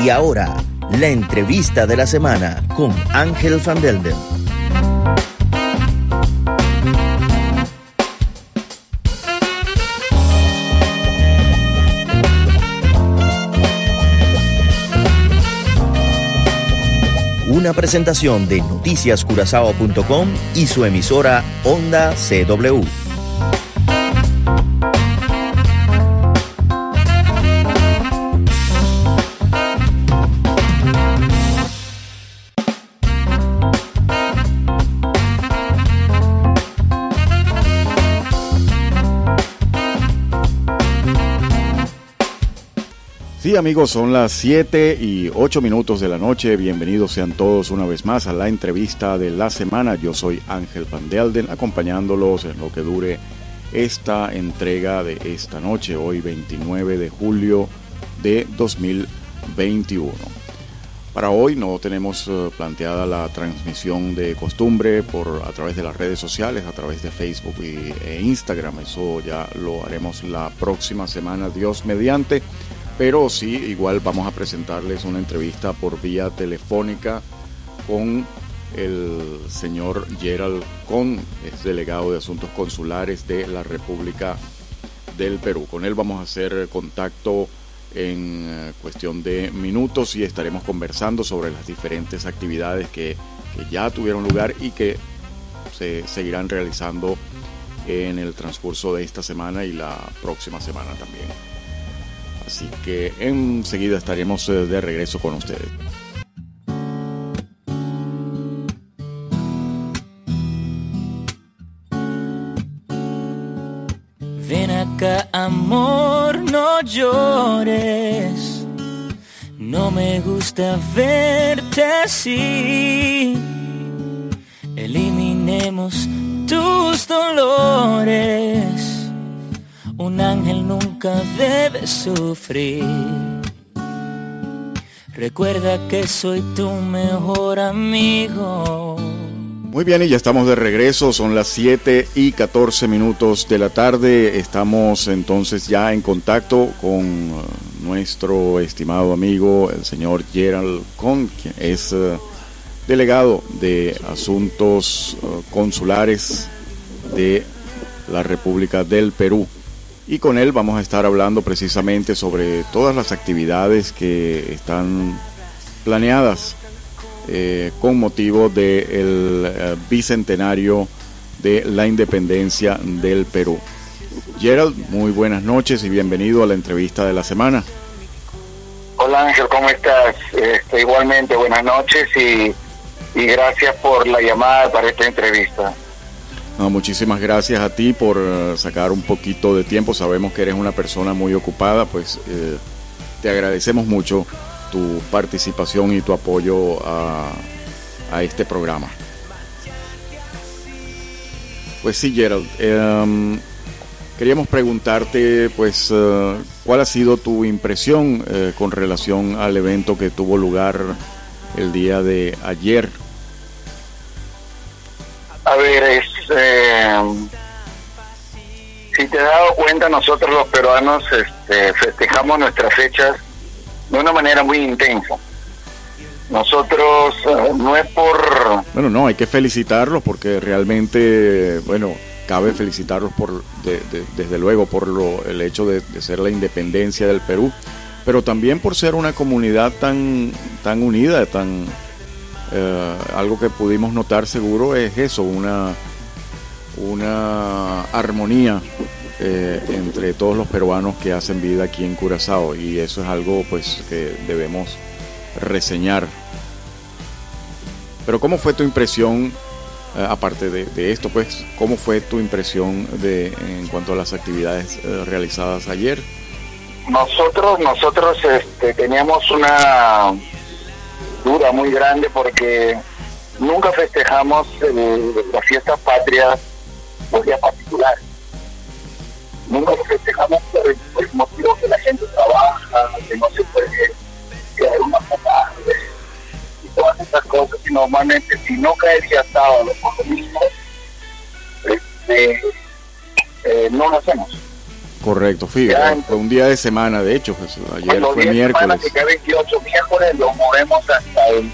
Y ahora, la entrevista de la semana con Ángel Van Delden. Una presentación de noticiascurazao.com y su emisora Onda CW. Sí, amigos, son las 7 y 8 minutos de la noche. Bienvenidos sean todos una vez más a la entrevista de la semana. Yo soy Ángel Van Delden, acompañándolos en lo que dure esta entrega de esta noche, hoy 29 de julio de 2021. Para hoy no tenemos eh, planteada la transmisión de costumbre por a través de las redes sociales, a través de Facebook e Instagram. Eso ya lo haremos la próxima semana, Dios mediante pero sí, igual vamos a presentarles una entrevista por vía telefónica con el señor Gerald Con, es delegado de Asuntos Consulares de la República del Perú. Con él vamos a hacer contacto en eh, cuestión de minutos y estaremos conversando sobre las diferentes actividades que, que ya tuvieron lugar y que se seguirán realizando en el transcurso de esta semana y la próxima semana también. Así que enseguida estaremos eh, de regreso con ustedes. Ven acá, amor, no llores. No me gusta verte así. Eliminemos tus dolores un ángel nunca debe sufrir. Recuerda que soy tu mejor amigo. Muy bien, y ya estamos de regreso, son las 7 y 14 minutos de la tarde. Estamos entonces ya en contacto con uh, nuestro estimado amigo, el señor Gerald Con, quien es uh, delegado de Asuntos uh, Consulares de la República del Perú y con él vamos a estar hablando precisamente sobre todas las actividades que están planeadas eh, con motivo del eh, bicentenario de la independencia del Perú. Gerald, muy buenas noches y bienvenido a la entrevista de la semana. Hola Ángel, ¿cómo estás? Este, igualmente, buenas noches y, y gracias por la llamada para esta entrevista muchísimas gracias a ti por eh, sacar un poquito de tiempo. Sabemos que eres una persona muy ocupada, pues eh, te agradecemos mucho tu participación y tu apoyo a, este programa. Pues sí, Gerald, em, queríamos preguntarte, pues, eh, ¿cuál ha sido tu impresión con relación al evento que tuvo lugar el día de ayer? A ver, si te has dado cuenta, nosotros los peruanos este, festejamos nuestras fechas de una manera muy intensa. Nosotros eh, no es por... Bueno, no, hay que felicitarlos porque realmente, bueno, cabe felicitarlos por, desde luego, por lo, el hecho de, ser la independencia del Perú, pero también por ser una comunidad tan, tan unida, tan... Eh, algo que pudimos notar seguro es eso, una una armonía eh, entre todos los peruanos que hacen vida aquí en Curazao y eso es algo pues que debemos reseñar. Pero ¿cómo fue tu impresión, eh, aparte de, esto, pues, cómo fue tu impresión de, en cuanto a las actividades eh, realizadas ayer? Nosotros, nosotros este, teníamos una duda muy grande porque nunca festejamos las fiestas patrias día particular. Nunca nos festejamos por el, motivo que la gente trabaja, que no se puede quedar una tarde y todas esas cosas. Y normalmente, si no cae día sábado por lo mismo, este, eh, no lo hacemos. Correcto, fui, fue un día de semana, de hecho, pues, ayer fue miércoles. que 28 miércoles lo movemos hasta el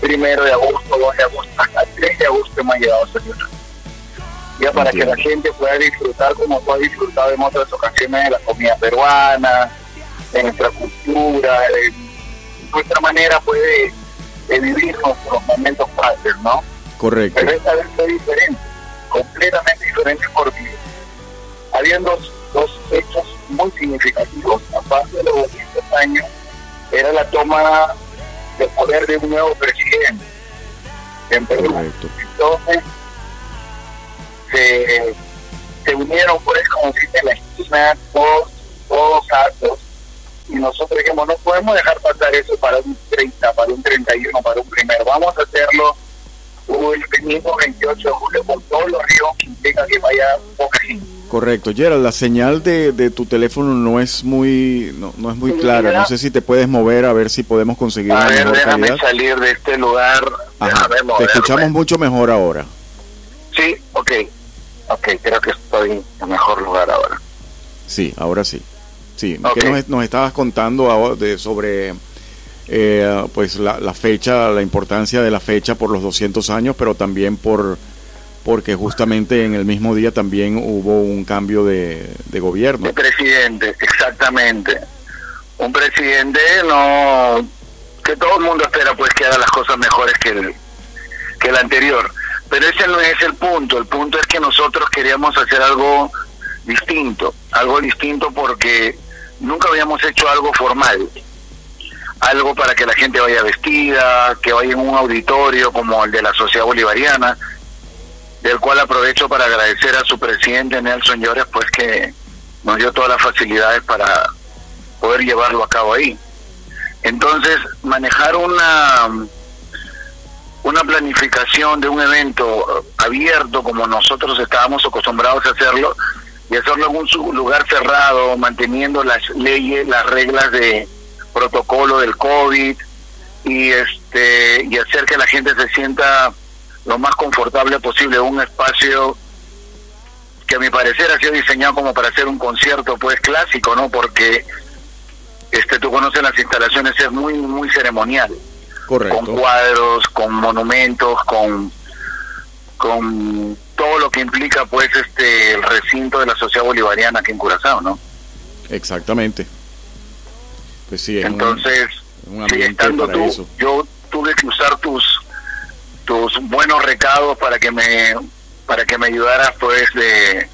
primero de agosto, 2 de agosto, hasta el 3 de agosto hemos llegado a. Ya para que la gente pueda disfrutar como tú has disfrutado en otras ocasiones de la comida peruana, de nuestra cultura, de nuestra manera puede de vivir nuestros momentos patrios, ¿no? Correcto. Pero esta vez fue diferente, completamente diferente porque habían dos, dos hechos muy significativos, aparte de los 200 años, era la toma de poder de un nuevo presidente en Perú. Correcto. Entonces, se, se unieron, pues, como dice la esquina, todos, todos actos y nosotros dijimos, no podemos dejar pasar eso para un 30, para un 31, para un primero, vamos a hacerlo el mismo 28 de julio con todos los ríos que implica que vaya poca gente. Correcto, Gerald, la señal de, de tu teléfono no es muy no, no es muy clara, no sé si te puedes mover a ver si podemos conseguir a ver, déjame salir de este lugar. Ajá, te escuchamos mucho mejor ahora. Sí, ok, ok, creo que estoy en mejor lugar ahora. Sí, ahora sí. Sí, que nos, estabas contando de, sobre eh, pues la, fecha, la importancia de la fecha por los 200 años, pero también por porque justamente en el mismo día también hubo un cambio de, de gobierno. De presidente, exactamente. Un presidente no que todo el mundo espera pues que haga las cosas mejores que el, que el anterior. Pero ese no es el punto, el punto es que nosotros queríamos hacer algo distinto, algo distinto porque nunca habíamos hecho algo formal, algo para que la gente vaya vestida, que vaya en un auditorio como el de la Sociedad Bolivariana, del cual aprovecho para agradecer a su presidente Nelson Llores, pues que nos dio todas las facilidades para poder llevarlo a cabo ahí. Entonces, manejar una una planificación de un evento abierto como nosotros estábamos acostumbrados a hacerlo, y hacerlo en un lugar cerrado, manteniendo las leyes, las reglas de protocolo del COVID y este y hacer que la gente se sienta lo más confortable posible un espacio que a mi parecer ha sido diseñado como para hacer un concierto pues clásico, ¿no? Porque este tú conoces las instalaciones es muy muy ceremonial. Correcto. Con cuadros, con monumentos, con con todo lo que implica pues este el recinto de la sociedad bolivariana aquí en Curazao, ¿no? Exactamente. Pues sí, entonces un, estando tú, yo tuve que usar tus tus buenos recados para que me para que me ayudaras pues de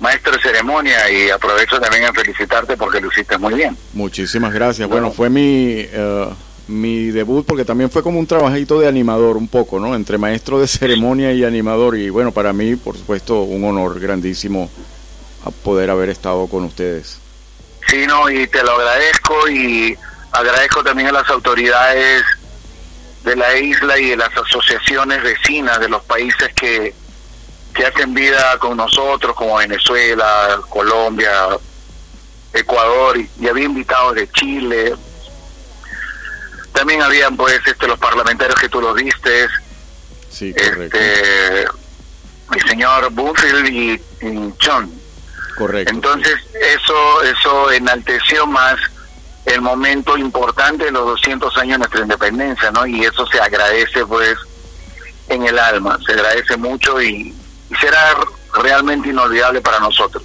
maestro de ceremonia y aprovecho también a felicitarte porque lo hiciste muy bien. Muchísimas gracias. Bueno, fue mi eh, mi debut porque también fue como un trabajito de animador un poco, ¿no? Entre maestro de ceremonia y animador y bueno, para mí, por supuesto, un honor grandísimo a poder haber estado con ustedes. Sí, no, y te lo agradezco y agradezco también a las autoridades de la isla y de las asociaciones vecinas de los países que, que hacen vida con nosotros, como Venezuela, Colombia, Ecuador, y había invitados de Chile, también habían pues este los parlamentarios que tú los viste sí, correcto. este el señor Buffield y, John correcto. Entonces eso eso enalteció más el momento importante de los 200 años de nuestra independencia no y eso se agradece pues en el alma. Se agradece mucho y, será realmente inolvidable para nosotros.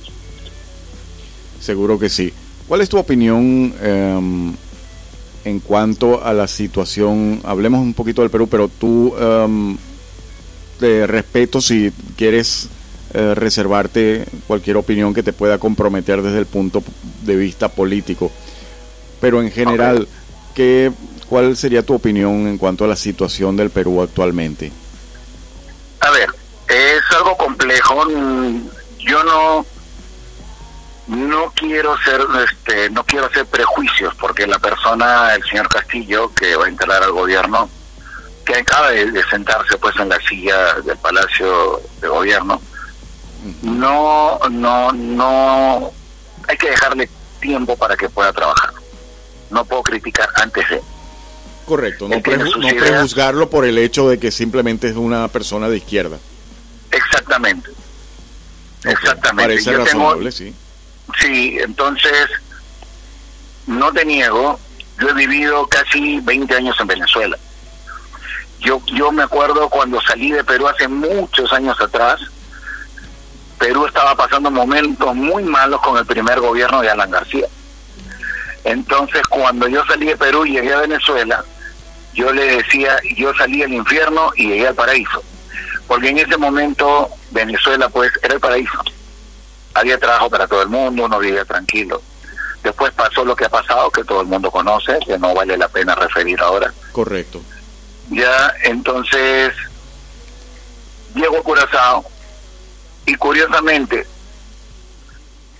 Seguro que sí. ¿Cuál es tu opinión eh, en cuanto a la situación, hablemos un poquito del Perú, pero tú um, te respeto si quieres eh, reservarte cualquier opinión que te pueda comprometer desde el punto de vista político. Pero en general, ¿qué, ¿cuál sería tu opinión en cuanto a la situación del Perú actualmente? A ver, es algo complejo. Yo no no quiero ser este no quiero hacer prejuicios porque la persona el señor Castillo que va a entrar al gobierno que acaba de, sentarse pues en la silla del palacio de gobierno no no no hay que dejarle tiempo para que pueda trabajar. No puedo criticar antes de. Correcto no, prejuzgarlo por el hecho de que simplemente es una persona de izquierda. Exactamente. Exactamente. parece razonable sí Sí, entonces, no te niego, yo he vivido casi 20 años en Venezuela. Yo, yo me acuerdo cuando salí de Perú hace muchos años atrás, Perú estaba pasando momentos muy malos con el primer gobierno de Alan García. Entonces, cuando yo salí de Perú y llegué a Venezuela, yo le decía, yo salí del infierno y llegué al paraíso. Porque en ese momento Venezuela, pues, era el paraíso. Había trabajo para todo el mundo, uno vivía tranquilo. Después pasó lo que ha pasado, que todo el mundo conoce, que no vale la pena referir ahora. Correcto. Ya, entonces, llego a Curazao y curiosamente,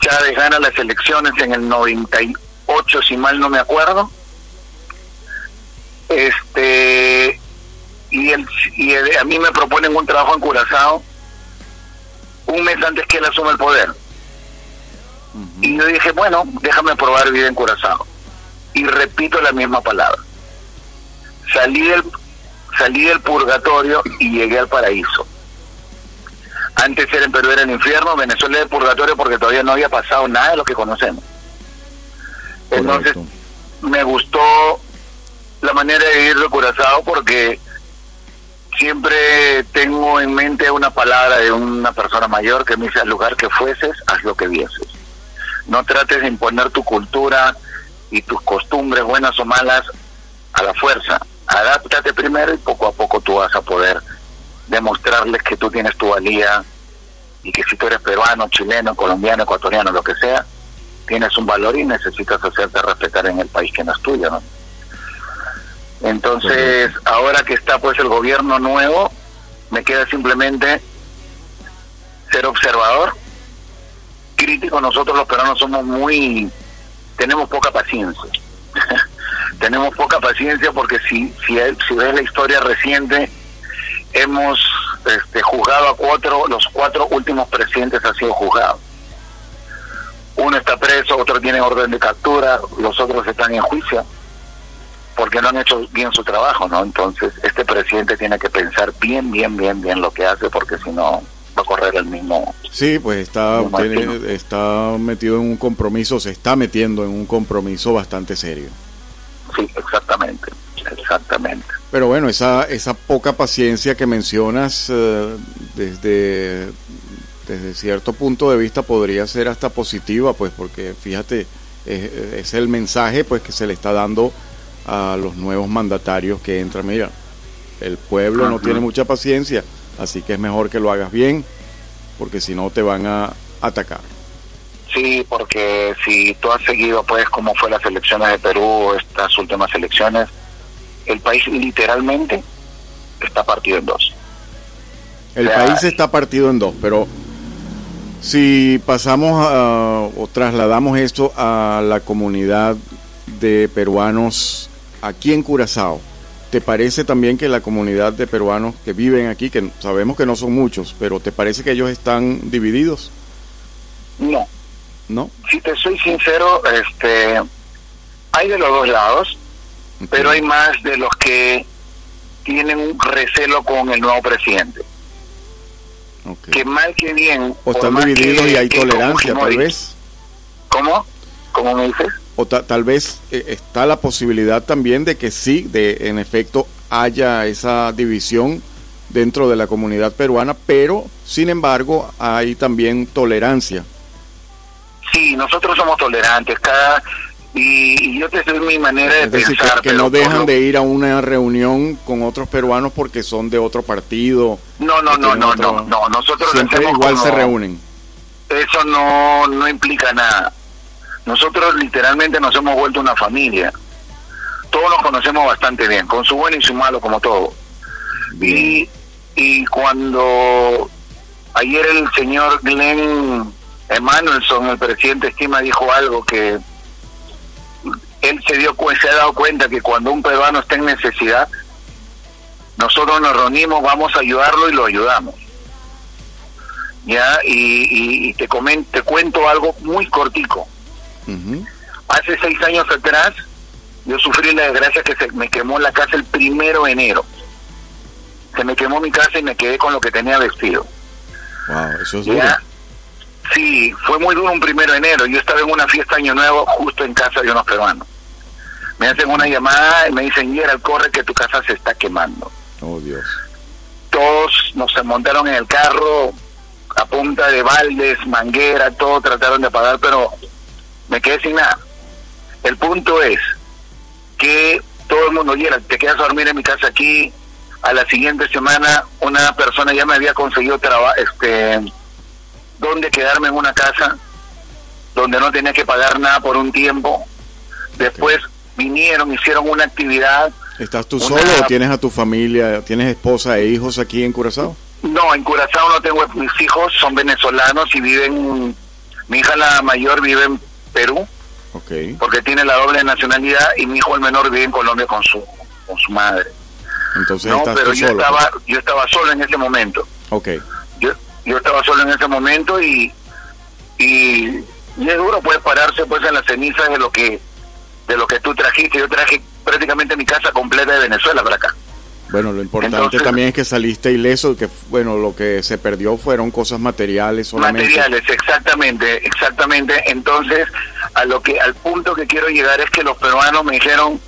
Chávez gana las elecciones en el 98, si mal no me acuerdo. Este, y, el, y el- a mí me proponen un trabajo en Curazao un mes antes que él asuma el poder. Y yo dije, bueno, déjame probar vida en Curazao. Y repito la misma palabra. Salí del, salí del purgatorio y llegué al paraíso. Antes era en Perú era el infierno, Venezuela era el purgatorio porque todavía no había pasado nada de lo que conocemos. Entonces, Correcto. me gustó la manera de vivir de Curazao porque siempre tengo en mente una palabra de una persona mayor que me dice al lugar que fueses, haz lo que vieses. No trates de imponer tu cultura y tus costumbres, buenas o malas, a la fuerza. Adáptate primero y poco a poco tú vas a poder demostrarles que tú tienes tu valía y que si tú eres peruano, chileno, colombiano, ecuatoriano, lo que sea, tienes un valor y necesitas hacerte respetar en el país que no es tuyo, ¿no? Entonces, ahora que está pues el gobierno nuevo, me queda simplemente ser observador, crítico. Nosotros los peruanos somos muy, tenemos poca paciencia. tenemos poca paciencia porque si, si, ves la historia reciente, hemos este, juzgado a cuatro, los cuatro últimos presidentes han sido juzgados. Uno está preso, otro tiene orden de captura, los otros están en juicio porque no han hecho bien su trabajo, ¿no? Entonces, este presidente tiene que pensar bien, bien, bien, bien lo que hace, porque si no correr el mismo. Sí, pues está, tiene- está metido en un compromiso, se está metiendo en un compromiso bastante serio. Sí, exactamente, exactamente. Pero bueno, esa, esa poca paciencia que mencionas eh, desde, desde cierto punto de vista podría ser hasta positiva, pues porque fíjate, es, es el mensaje pues que se le está dando a los nuevos mandatarios que entran. Mira, el pueblo no tiene mucha paciencia, así que es mejor que lo hagas bien, porque si no te van a atacar. Sí, porque si tú has seguido, pues, cómo fue las elecciones de Perú, estas últimas elecciones, el país literalmente está partido en dos. El país está partido en dos, pero si pasamos a- o trasladamos esto a la comunidad de peruanos aquí en Curazao, ¿te parece también que la comunidad de peruanos que viven aquí, que sabemos que no son muchos, pero ¿te parece que ellos están divididos? No, ¿No? si te soy sincero, este, hay de los dos lados, pero hay más de los que tienen un recelo con el nuevo presidente. Ok. Que mal que bien. O están divididos que- y hay tolerancia, tal vez. ¿Cómo? ¿Cómo me dices? O ta- tal vez eh, está la posibilidad también de que sí, de en efecto haya esa división dentro de la comunidad peruana, pero sin embargo hay también tolerancia. Sí, nosotros somos tolerantes. Cada y, yo te doy mi manera de Es decir, que- pensar. que, pero no dejan de ir a una reunión con otros peruanos porque son de otro partido. No, no, no, no, otro- no, no. Nosotros Siempre igual como- se reúnen. Eso no, no implica nada. Nosotros literalmente nos hemos vuelto una familia. Todos nos conocemos bastante bien, con su bueno y su malo, como todo. Y, y cuando ayer el señor Glenn Emanuelson, el presidente Estima, dijo algo que él se dio se ha dado cuenta que cuando un peruano está en necesidad, nosotros nos reunimos, vamos a ayudarlo y lo ayudamos. Ya, y, y- y te, comen- te cuento algo muy cortico. Hace seis años atrás, yo sufrí la desgracia que se me quemó la casa el primero de enero. Se me quemó mi casa y me quedé con lo que tenía vestido. Wow, eso es duro. Sí, fue muy duro un primero de enero. Yo estaba en una fiesta Año Nuevo justo en casa de unos peruanos. Me hacen una llamada y me dicen, Gerald, corre que tu casa se está quemando. Oh, Dios. Todos nos montaron en el carro a punta de baldes, manguera, todo trataron de apagar, pero me quedé sin nada. El punto es que todo el mundo, Gerald, te quedas a dormir en mi casa aquí. A la siguiente semana una persona ya me había conseguido trabajo, este, donde quedarme en una casa donde no tenía que pagar nada por un tiempo. Después vinieron, hicieron una actividad. ¿Estás tú solo o tienes a tu familia, tienes esposa e hijos aquí en Curazao? No, en Curazao no tengo, mis hijos son venezolanos y viven, mi hija la mayor vive en Perú, okay. porque tiene la doble nacionalidad y mi hijo el menor vive en Colombia con su con su madre. Entonces no, estás pero tú yo solo. estaba yo estaba solo en ese momento. Ok, Yo yo estaba solo en ese momento y y, y es duro pues pararse pues en las cenizas de lo que de lo que tú trajiste. Yo traje prácticamente mi casa completa de Venezuela para acá. Bueno, lo importante Entonces- también es que saliste ileso, que bueno, lo que se perdió fueron cosas materiales solamente. Materiales, exactamente, exactamente. Entonces, a lo que al punto que quiero llegar es que los peruanos me dijeron,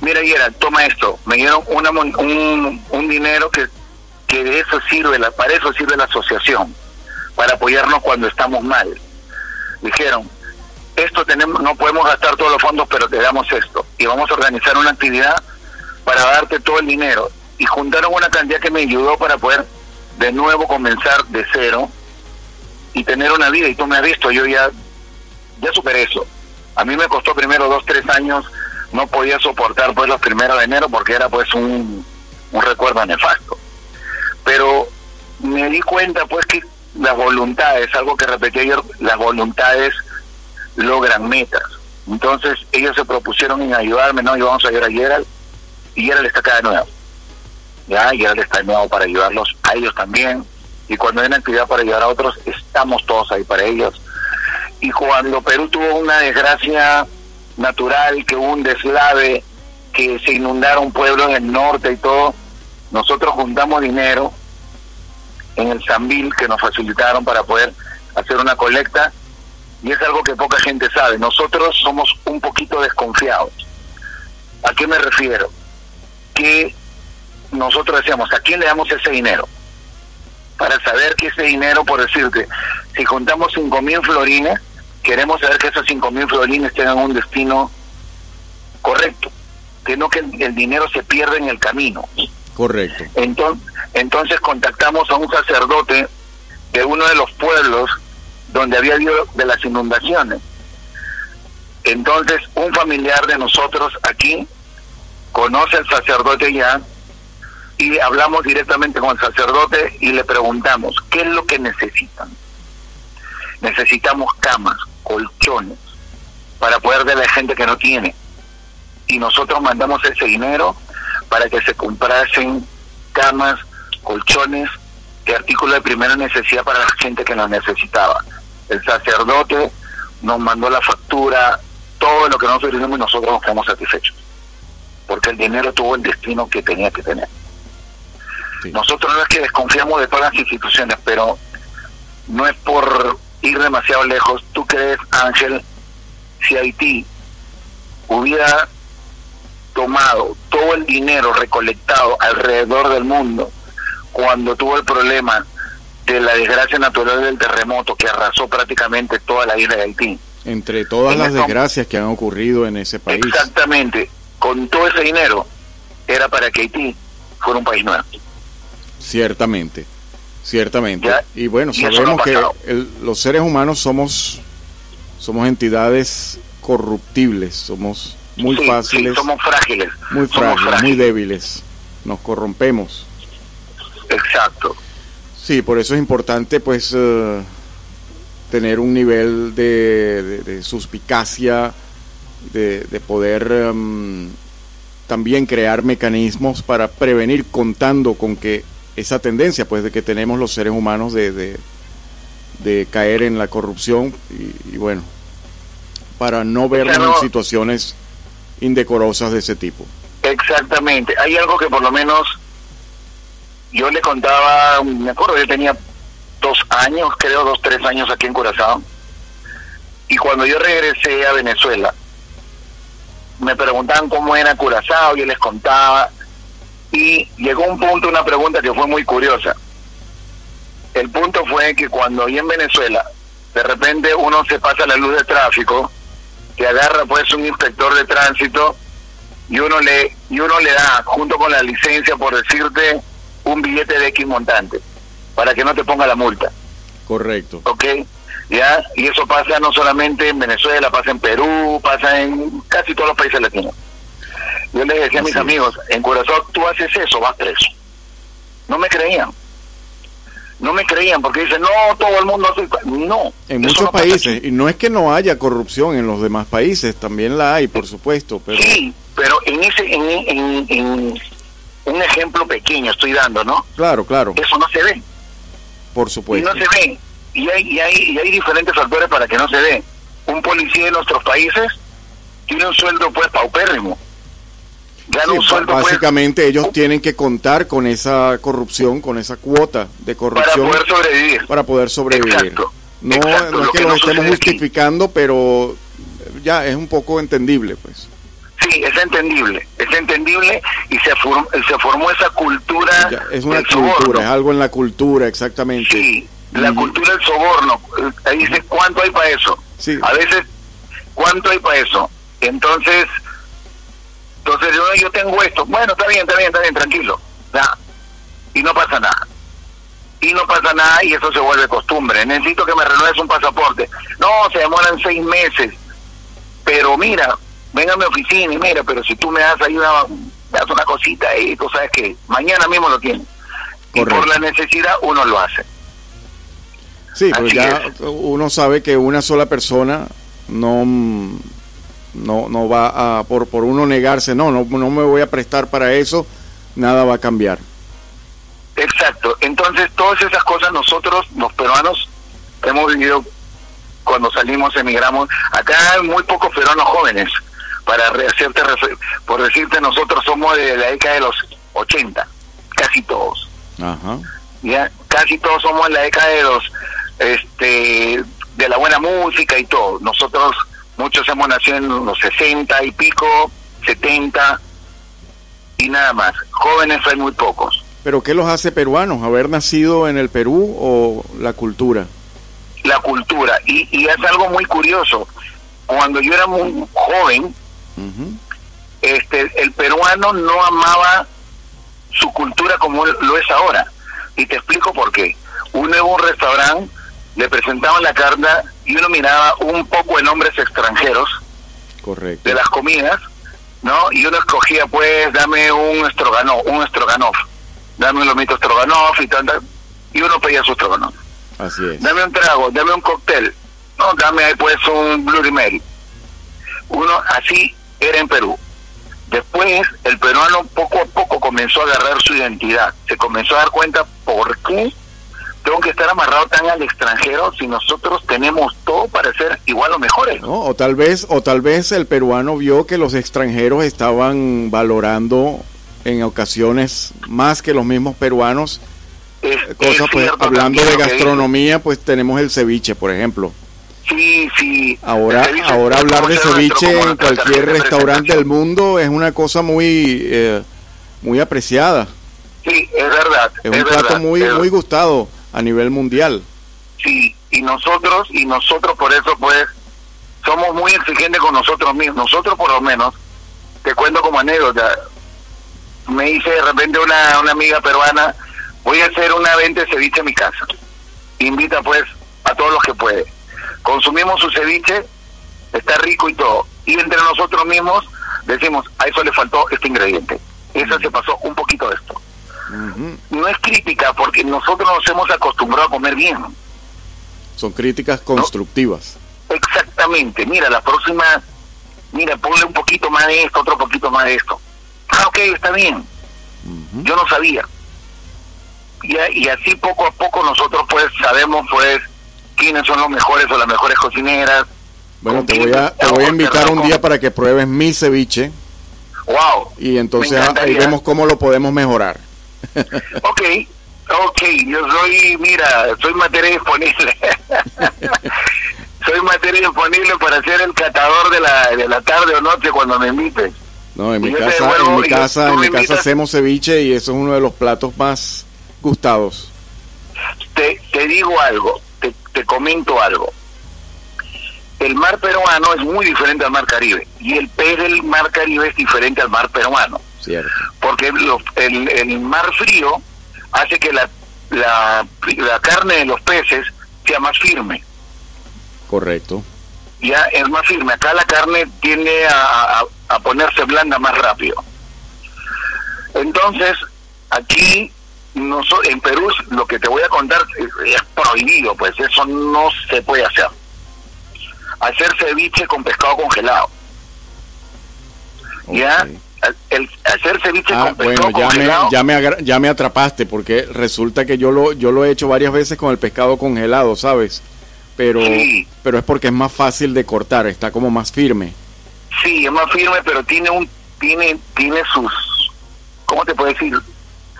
mira, Gerald, toma esto. Me dieron una, un, un dinero que, que de eso sirve, la, para eso sirve la asociación, para apoyarnos cuando estamos mal. Dijeron, esto tenemos, no podemos gastar todos los fondos, pero te damos esto. Y vamos a organizar una actividad para darte todo el dinero. Y juntaron una cantidad que me ayudó para poder de nuevo comenzar de cero y tener una vida. Y tú me has visto, yo ya, ya superé eso. A mí me costó primero dos, tres años, no podía soportar pues los primeros de enero porque era pues un, un recuerdo nefasto. Pero me di cuenta pues que las voluntades, algo que repetí ayer, las voluntades logran metas. Entonces ellos se propusieron en ayudarme, no, y vamos a ayudar a Gerald, y Gerald está acá de nuevo. Ya, Gerald está de nuevo para ayudarlos a ellos también, y cuando hay una actividad para ayudar a otros, estamos todos ahí para ellos. Y cuando Perú tuvo una desgracia natural, que hubo un deslave, que se inundaron pueblos en el norte y todo, nosotros juntamos dinero en el Sambil que nos facilitaron para poder hacer una colecta y es algo que poca gente sabe. Nosotros somos un poquito desconfiados. ¿A qué me refiero? Que nosotros decíamos, ¿a quién le damos ese dinero? Para saber que ese dinero, por decirte, si juntamos cinco mil florines, queremos saber que esos cinco mil florines tengan un destino correcto, que no que el, el dinero se pierda en el camino. Correcto. Entonces, entonces contactamos a un sacerdote de uno de los pueblos donde había habido de las inundaciones. Entonces, un familiar de nosotros aquí conoce al sacerdote ya y hablamos directamente con el sacerdote y le preguntamos, ¿qué es lo que necesitan? Necesitamos camas, colchones, para poder a la gente que no tiene. Y nosotros mandamos ese dinero para que se comprasen camas, colchones, de artículos de primera necesidad para la gente que los necesitaba. El sacerdote nos mandó la factura, todo lo que nosotros hicimos y nosotros nos quedamos satisfechos. Porque el dinero tuvo el destino que tenía que tener. Sí. Nosotros no es que desconfiamos de todas las instituciones, pero no es por ir demasiado lejos. ¿Tú crees, Ángel, si Haití hubiera tomado todo el dinero recolectado alrededor del mundo cuando tuvo el problema de la desgracia natural del terremoto que arrasó prácticamente toda la isla de Haití? Entre todas En las desgracias que han ocurrido en ese país. Exactamente. Con todo ese dinero era para que Haití fuera un país nuevo. Ciertamente, ciertamente. Ya, y bueno, y eso no sabemos que el- los seres humanos somos somos entidades corruptibles, somos muy Sí, fáciles, sí, somos frágiles. muy somos frágiles, muy débiles, nos corrompemos. Exacto. Sí, por eso es importante pues eh, tener un nivel de, de- de suspicacia, de, de poder em, también crear mecanismos para prevenir contando con que esa tendencia pues de que tenemos los seres humanos de, de, de caer en la corrupción y, y bueno, para no vernos Claro. en situaciones indecorosas de ese tipo. Exactamente. Hay algo que por lo menos yo le contaba, me acuerdo, yo tenía dos años, creo, dos, tres años aquí en Curazao. Y cuando yo regresé a Venezuela, me preguntaban cómo era Curazao, yo les contaba. Y llegó un punto, una pregunta que fue muy curiosa. El punto fue que cuando ahí en Venezuela, de repente uno se pasa la luz de tráfico, que agarra pues un inspector de tránsito y uno le y uno le da junto con la licencia por decirte un billete de X montante para que no te ponga la multa. Correcto. ¿Ok? ¿Ya? Y eso pasa no solamente en Venezuela, pasa en Perú, pasa en casi todos los países latinos. Yo les decía a mis amigos, en Curazao tú haces eso, vas preso. No me creían. No me creían porque dicen, no, todo el mundo hace... No. En muchos países, y no es que no haya corrupción en los demás países, también la hay, por supuesto. Pero... Sí, pero en ese en, en, un ejemplo pequeño estoy dando, ¿no? Claro, claro. Eso no se ve. Por supuesto. Y no se ve. Y hay, y hay, y hay diferentes factores para que no se ve. Un policía de nuestros países tiene un sueldo pues paupérrimo. Gana un sueldo, pues, básicamente ellos tienen que contar con esa corrupción, con esa cuota de corrupción. Para poder sobrevivir. Para poder sobrevivir. No, no es que lo, estemos justificando, pero ya es un poco entendible, pues. Sí, es entendible, es entendible y se, se formó esa cultura. es una cultura, es algo en la cultura, exactamente. Sí, la cultura del soborno. Ahí dice, ¿cuánto hay para eso? Sí. A veces, ¿cuánto hay para eso? Entonces, entonces yo, yo tengo esto. Bueno, está bien, está bien, está bien, tranquilo. Y no pasa nada. Y no pasa nada y eso se vuelve costumbre. Necesito que me renueves un pasaporte. No, se demoran seis meses. Pero mira, venga a mi oficina y mira, pero si tú me das ahí una, me das una cosita y tú sabes que mañana mismo lo tienes. Y por la necesidad uno lo hace. Sí, pues ya uno sabe que una sola persona no no no va a por por uno negarse, no, no no me voy a prestar para eso, nada va a cambiar. Exacto. Entonces, todas esas cosas nosotros los peruanos hemos vivido cuando salimos, emigramos. Acá hay muy pocos peruanos jóvenes para hacerte por decirte nosotros somos de la década de los 80 casi todos ya casi todos somos en la década de los este de la buena música y todo. Nosotros muchos hemos nacido en los 60 y pico 70 y nada más. Jóvenes hay muy pocos. Pero qué los hace peruanos haber nacido en el Perú o la cultura la cultura. Y, y es algo muy curioso. Cuando yo era muy joven este, el peruano no amaba su cultura como lo es ahora. Y te explico por qué. Uno en un restaurante, le presentaban la carta y uno miraba un poco de nombres extranjeros Correcto. de las comidas, ¿no? Y uno escogía, pues, dame un estroganov, un estroganov, dame un lomito estroganov y tal, y uno pedía su estroganov. Así es. Dame un trago, dame un cóctel, no, dame ahí pues un Bloody Mary. Uno así era en Perú. Después, el peruano poco a poco comenzó a agarrar su identidad. Se comenzó a dar cuenta por qué tengo que estar amarrado tan al extranjero si nosotros tenemos todo para ser igual o mejores. ¿no? O tal vez, o tal vez el peruano vio que los extranjeros estaban valorando en ocasiones más que los mismos peruanos. cosas, pues, hablando de gastronomía, pues tenemos el ceviche, por ejemplo. Sí, sí. Ahora, ahora hablar de ceviche en cualquier restaurante del mundo es una cosa muy, eh, muy apreciada. Sí, es verdad. Es, un plato muy, muy gustado a nivel mundial. Sí, y nosotros, y nosotros por eso pues somos muy exigentes con nosotros mismos. Nosotros por lo menos, te cuento como anécdota, me dice de repente una, una amiga peruana, voy a hacer una venta de ceviche en mi casa. Invita pues a todos los que puede consumimos su ceviche, está rico y todo. Y entre nosotros mismos decimos, a eso le faltó este ingrediente. Eso se pasó un poquito de esto. No es crítica porque nosotros nos hemos acostumbrado a comer bien. Son críticas constructivas. Exactamente. Mira, la próxima, mira, ponle un poquito más de esto, otro poquito más de esto. Ah, ok, está bien. Yo no sabía. Y, y así poco a poco nosotros pues sabemos pues quiénes son los mejores o las mejores cocineras. Bueno, te voy a, te voy a invitar un día para que pruebes mi ceviche. Wow. Y entonces ahí vemos cómo lo podemos mejorar. ok, Ok, yo soy, mira, soy materia disponible. soy materia disponible para ser el catador de la, de la tarde o noche cuando me invites. No, en mi casa, devuelvo, en mi casa, en mi casa hacemos ceviche y eso es uno de los platos más gustados. Te, te digo algo, te, te comento algo. El mar peruano es muy diferente al mar Caribe y el pez del mar Caribe es diferente al mar peruano. Cierto. porque lo- el, el mar frío hace que la, la, la carne de los peces sea más firme. Correcto. Ya es más firme. Acá la carne tiende a, a- a ponerse blanda más rápido. Entonces, aquí noso- en Perú lo que te voy a contar es, es prohibido, pues eso no se puede hacer. Hacer ceviche con pescado congelado. Ya. El, hacer ceviche Ah, con bueno, ya me, ya, me ya me atrapaste porque resulta que yo lo, yo lo he hecho varias veces con el pescado congelado, ¿sabes? Pero, Sí. pero es porque es más fácil de cortar, está como más firme. Sí, es más firme, pero tiene un tiene tiene sus ¿cómo te puedo decir?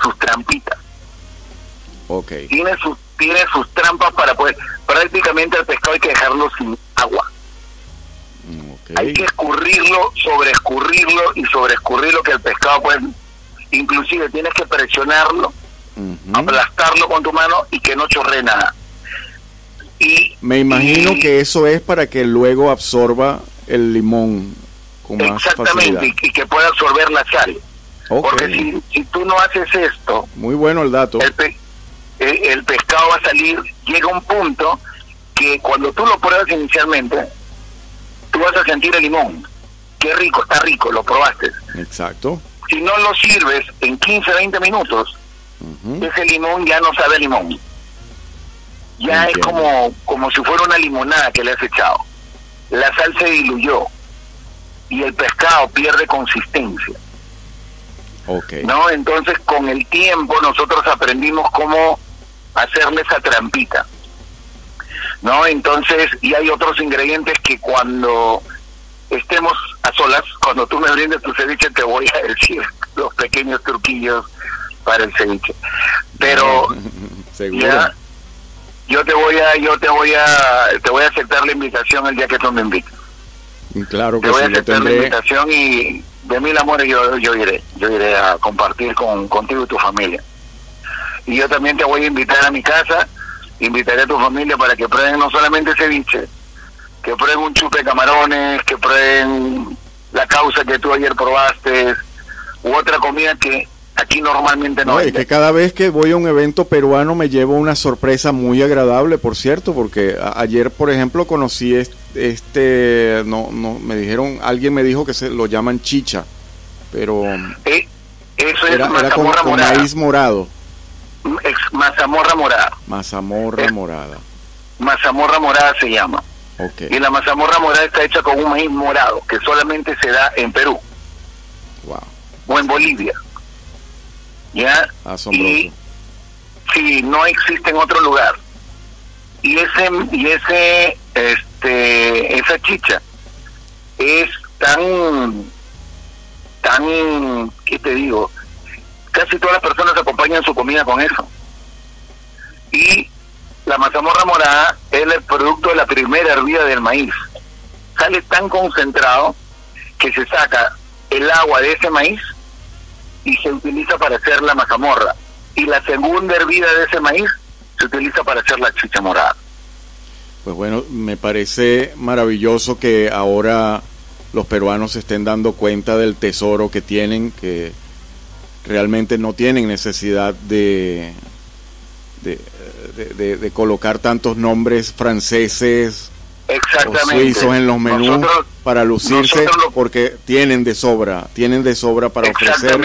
sus trampitas. Ok. Tiene sus tiene sus trampas para poder prácticamente al pescado hay que dejarlo sin agua. Hay que escurrirlo, sobreescurrirlo y sobreescurrirlo que el pescado pues inclusive tienes que presionarlo, aplastarlo con tu mano y que no chorre nada. Y Me imagino y- que eso es para que luego absorba el limón con más exactamente y, y que pueda absorber la sal. Porque si, si tú no haces esto, Muy bueno el dato. el, pe- el, el pescado va a salir, llega un punto que cuando tú lo pruebas inicialmente, tú vas a sentir el limón. Qué rico, está rico, lo probaste. Exacto. Si no lo sirves en 15, 20 minutos, ese limón ya no sabe a limón. Ya es como, como si fuera una limonada que le has echado. La sal se diluyó y el pescado pierde consistencia. Ok. ¿no? Entonces, con el tiempo nosotros aprendimos cómo hacerle esa trampita, ¿no? Entonces, y hay otros ingredientes que cuando estemos a solas, cuando tú me brindes tu ceviche, te voy a decir los pequeños truquillos para el ceviche. Pero Seguro. ya, yo te voy a, yo te voy a, te voy a aceptar la invitación el día que tú me invites. Claro Te que voy a sí, aceptar la invitación y de mil amores yo, yo iré. Yo iré a compartir con, contigo y tu familia. Y yo también te voy a invitar a mi casa, invitaré a tu familia para que prueben no solamente ceviche, que prueben un chupe de camarones, que prueben la causa que tú ayer probaste, u otra comida que aquí normalmente no, No, es venden. que cada vez que voy a un evento peruano me llevo una sorpresa muy agradable, por cierto, porque ayer, por ejemplo, conocí es- este, no, no, me dijeron, alguien me dijo que se lo llaman chicha, pero Eh, eso es era, era con, maíz morado, Es mazamorra morada. mazamorra Eh. morada. Mazamorra morada se llama. Ok, Y la mazamorra morada está hecha con un maíz morado, que solamente se da en Perú wow, o en Bolivia. ¿Ya? asombroso. Y sí, no existe en otro lugar. Y ese, y ese, este, esa chicha es tan, tan, ¿qué te digo? Casi todas las personas acompañan su comida con eso. Y la mazamorra morada es el producto de la primera hervida del maíz. Sale tan concentrado que se saca el agua de ese maíz y se utiliza para hacer la mazamorra. Y la segunda hervida de ese maíz se utiliza para hacer la chicha morada. Pues bueno, me parece maravilloso que ahora los peruanos se estén dando cuenta del tesoro que tienen, que realmente no tienen necesidad de, de, de- colocar tantos nombres franceses o suizos en los menús Nosotros- para lucirse lo- porque tienen de sobra, tienen de sobra para ofrecer.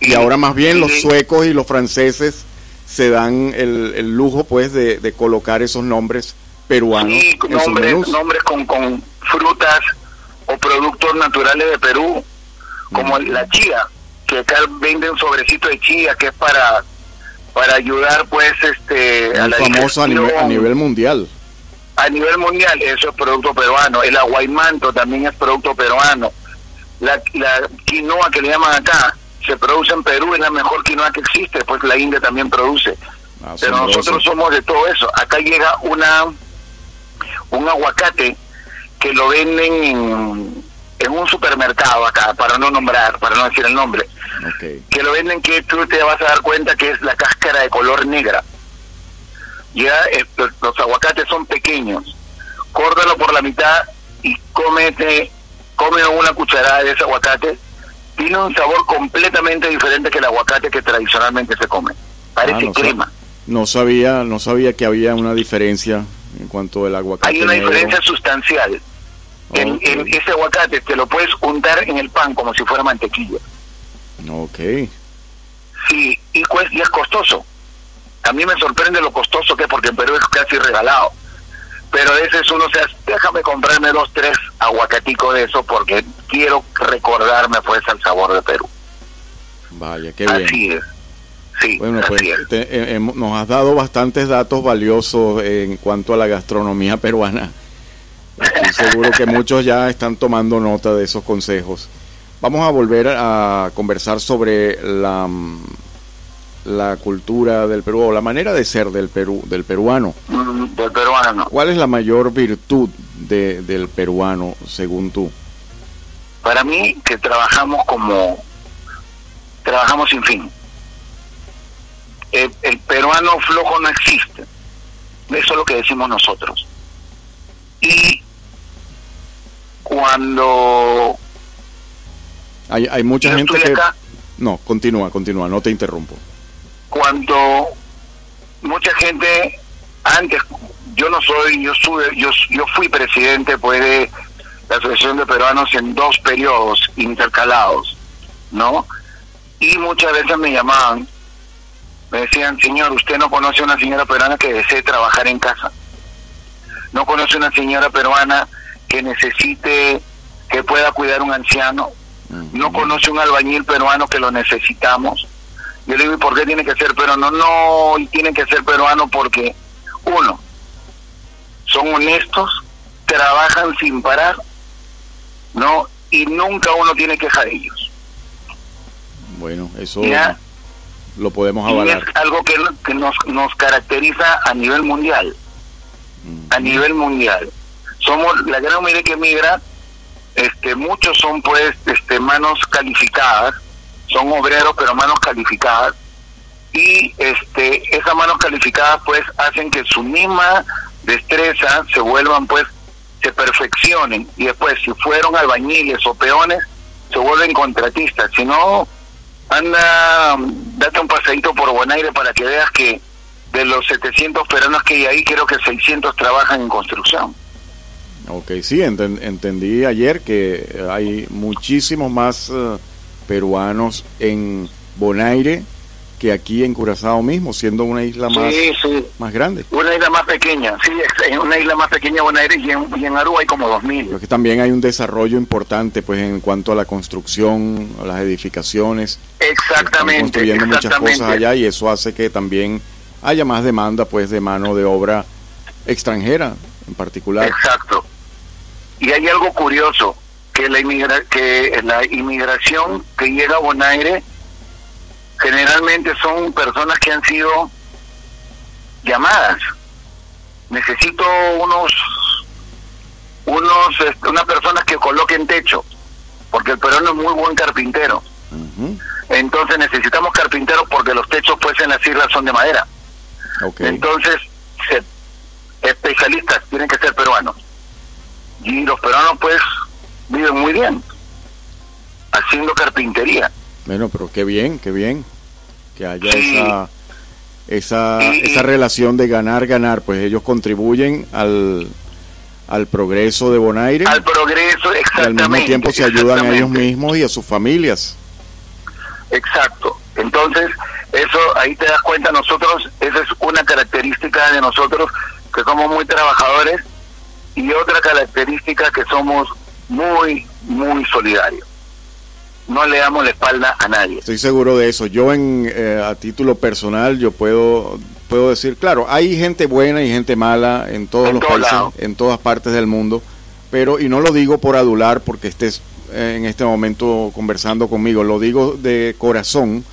Y, ahora más bien y los suecos y los franceses se dan el, el lujo pues de, de colocar esos nombres peruanos Sí, en sus nombres, menús. nombres con, con frutas o productos naturales de Perú, como Mm. la chía, que acá venden sobrecito de chía, que es para para ayudar pues este a Muy la famoso a nivel, a nivel mundial. a nivel mundial eso es producto peruano el aguaymanto también es producto peruano la, la quinoa que le llaman acá se produce en Perú, es la mejor quinoa que existe, pues la India también produce. Ah, Pero nosotros somos de todo eso. Acá llega una un aguacate que lo venden en, en un supermercado acá, para no nombrar, para no decir el nombre, que lo venden que tú te vas a dar cuenta que es la cáscara de color negra. Ya eh, los, los aguacates son pequeños. Córtalo por la mitad y cómete, come una cucharada de ese aguacate. Tiene un sabor completamente diferente que el aguacate que tradicionalmente se come. Parece Ah, no, crema. no sabía, no sabía que había una diferencia en cuanto al aguacate. Hay una negro. diferencia sustancial. En, Ok. en ese aguacate te lo puedes untar en el pan como si fuera mantequilla. Ok. Sí, y, y es costoso. A mí me sorprende lo costoso que es porque en Perú es casi regalado. Pero a veces uno se hace, déjame comprarme dos, tres aguacaticos de eso porque quiero recordarme pues al sabor de Perú. Vaya, qué bien. Así es. Sí, Bueno, pues te- eh, hemos- nos has dado bastantes datos valiosos en cuanto a la gastronomía peruana. Estoy seguro que muchos ya están tomando nota de esos consejos. Vamos a volver a conversar sobre la, mm, la cultura del Perú o la manera de ser del Perú, del peruano. Del peruano. ¿Cuál es la mayor virtud de- del peruano según tú? Para mí que trabajamos como trabajamos sin fin. El, el peruano flojo no existe. Eso es lo que decimos nosotros. Y cuando Hay, hay mucha yo gente que... acá, No, continúa, continúa, no te interrumpo. cuando mucha gente antes yo no soy yo sube yo yo fui presidente pues de la asociación de peruanos en dos periodos intercalados no y muchas veces me llamaban me decían señor usted no conoce a una señora peruana que desee trabajar en casa. No conoce una señora peruana que necesite que pueda cuidar un anciano no conoce un albañil peruano que lo necesitamos. Yo le digo, ¿y por qué tiene que ser peruano? No, y tiene que ser peruano porque, uno, son honestos, trabajan sin parar, ¿no? Y nunca uno tiene queja de ellos. Bueno, eso Ya. lo podemos Y es avalar. algo que, que nos, nos caracteriza a nivel mundial. A nivel mundial. Somos la gran mayoría que migra, este, muchos son pues este, manos calificadas, son obreros pero manos calificadas, y este, esas manos calificadas pues hacen que su misma destreza se vuelvan pues, se perfeccionen, y después si fueron albañiles o peones, se vuelven contratistas, si no, anda, date un pasadito por Bonaire para que veas que de los 700 peruanos que hay ahí, creo que 600 trabajan en construcción. Ok, sí, enten- entendí ayer que hay muchísimos más eh, peruanos en Bonaire que aquí en Curazao mismo, siendo una isla más, Sí, sí. más grande. Una isla más pequeña, sí, en una isla más pequeña Bonaire y en, y en Aruba hay como 2.000. Creo que también hay un desarrollo importante pues en cuanto a la construcción, a las edificaciones. Están Exactamente, construyendo muchas cosas allá y eso hace que también haya más demanda pues de mano de obra extranjera en particular. Exacto. Y hay algo curioso, que la, inmigra que la inmigración que llega a Bonaire generalmente son personas que han sido llamadas. Necesito unos, unos, este, una persona que coloquen techo, porque el peruano es muy buen carpintero. Entonces necesitamos carpinteros porque los techos pues en las islas son de madera. Entonces, se- especialistas tienen que ser peruanos. Y los peruanos, pues, viven muy bien haciendo carpintería. Bueno, pero qué bien, qué bien que haya Sí. esa esa esa relación de ganar ganar, pues ellos contribuyen al al progreso de Bonaire Al progreso, y al exactamente. mismo tiempo se ayudan a ellos exactamente. mismos y a sus familias. Exacto. Entonces, eso ahí te das cuenta, nosotros, esa es una característica de nosotros, que somos muy trabajadores, otra característica que somos muy, muy solidarios. No le damos la espalda a nadie. Estoy seguro de eso. Yo en eh, a título personal yo puedo puedo decir, claro, hay gente buena y gente mala en todos En los países, en todas partes del mundo, pero y no lo digo por adular porque estés en este momento conversando conmigo. Lo digo de corazón.